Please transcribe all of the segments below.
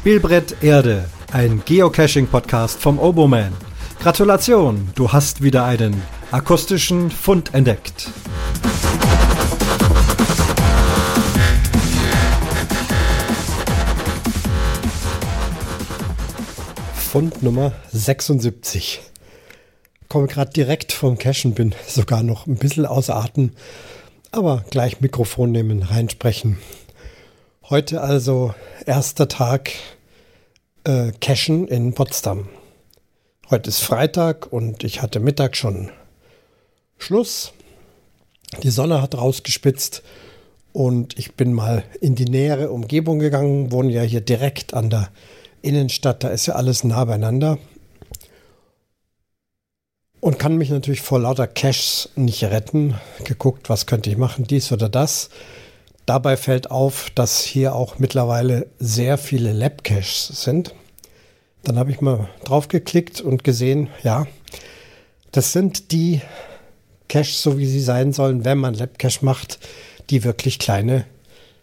Spielbrett Erde, ein Geocaching-Podcast vom Oboman. Gratulation, du hast wieder einen akustischen Fund entdeckt. Fund Nummer 76. Komme gerade direkt vom Cachen, bin sogar noch ein bisschen außer Atem, aber gleich Mikrofon nehmen, reinsprechen. Heute also erster Tag äh, Cashen in Potsdam. Heute ist Freitag und ich hatte Mittag schon Schluss. Die Sonne hat rausgespitzt und ich bin mal in die nähere Umgebung gegangen, wohne ja hier direkt an der Innenstadt, da ist ja alles nah beieinander. Und kann mich natürlich vor lauter Caches nicht retten. Geguckt, was könnte ich machen, dies oder das. Dabei fällt auf, dass hier auch mittlerweile sehr viele Lab-Caches sind. Dann habe ich mal drauf geklickt und gesehen, ja, das sind die Caches, so wie sie sein sollen, wenn man Lab-Cache macht, die wirklich kleine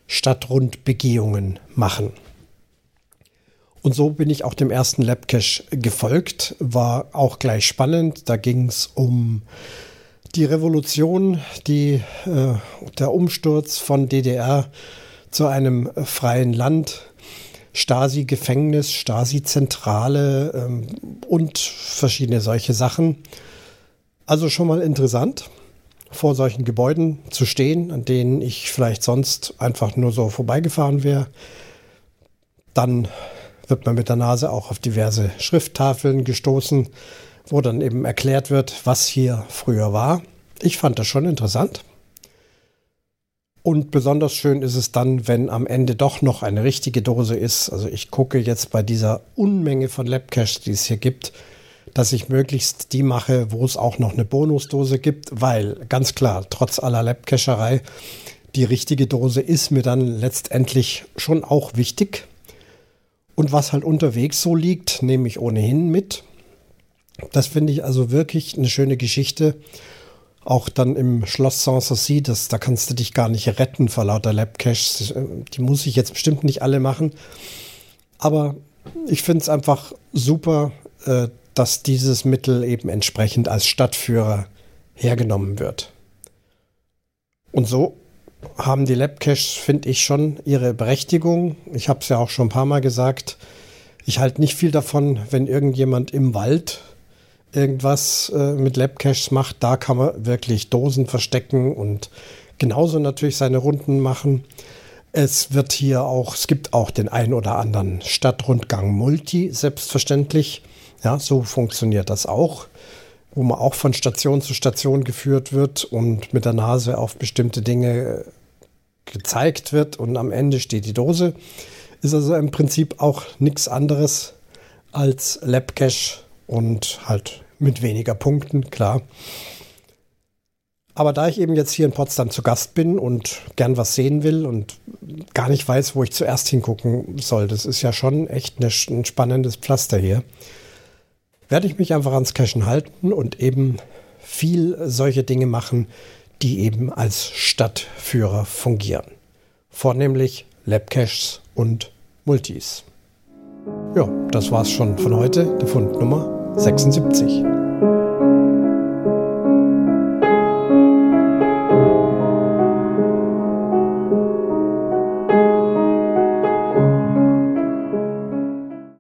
Stadtrundbegehungen machen. Und so bin ich auch dem ersten Labcache gefolgt. War auch gleich spannend. Da ging es um die Revolution, die, äh, der Umsturz von DDR zu einem freien Land, Stasi-Gefängnis, Stasi-Zentrale ähm, und verschiedene solche Sachen. Also schon mal interessant, vor solchen Gebäuden zu stehen, an denen ich vielleicht sonst einfach nur so vorbeigefahren wäre. Dann wird man mit der Nase auch auf diverse Schrifttafeln gestoßen, wo dann eben erklärt wird, was hier früher war. Ich fand das schon interessant. Und besonders schön ist es dann, wenn am Ende doch noch eine richtige Dose ist. Also ich gucke jetzt bei dieser Unmenge von Labcache, die es hier gibt, dass ich möglichst die mache, wo es auch noch eine Bonusdose gibt, weil ganz klar, trotz aller Labcacherei, die richtige Dose ist mir dann letztendlich schon auch wichtig. Und was halt unterwegs so liegt, nehme ich ohnehin mit. Das finde ich also wirklich eine schöne Geschichte. Auch dann im Schloss Sanssouci, das, da kannst du dich gar nicht retten vor lauter Labcaches. Die muss ich jetzt bestimmt nicht alle machen. Aber ich finde es einfach super, äh, dass dieses Mittel eben entsprechend als Stadtführer hergenommen wird. Und so haben die Labcaches, finde ich, schon ihre Berechtigung. Ich habe es ja auch schon ein paar Mal gesagt. Ich halte nicht viel davon, wenn irgendjemand im Wald irgendwas äh, mit Labcaches macht. Da kann man wirklich Dosen verstecken und genauso natürlich seine Runden machen. Es wird hier auch, es gibt auch den ein oder anderen Stadtrundgang Multi, selbstverständlich. Ja, so funktioniert das auch wo man auch von Station zu Station geführt wird und mit der Nase auf bestimmte Dinge gezeigt wird und am Ende steht die Dose. Ist also im Prinzip auch nichts anderes als Labcache und halt mit weniger Punkten, klar. Aber da ich eben jetzt hier in Potsdam zu Gast bin und gern was sehen will und gar nicht weiß, wo ich zuerst hingucken soll, das ist ja schon echt ein spannendes Pflaster hier werde ich mich einfach ans Cashen halten und eben viel solche Dinge machen, die eben als Stadtführer fungieren. Vornehmlich Labcaches und Multis. Ja, das war's schon von heute, der Fund Nummer 76.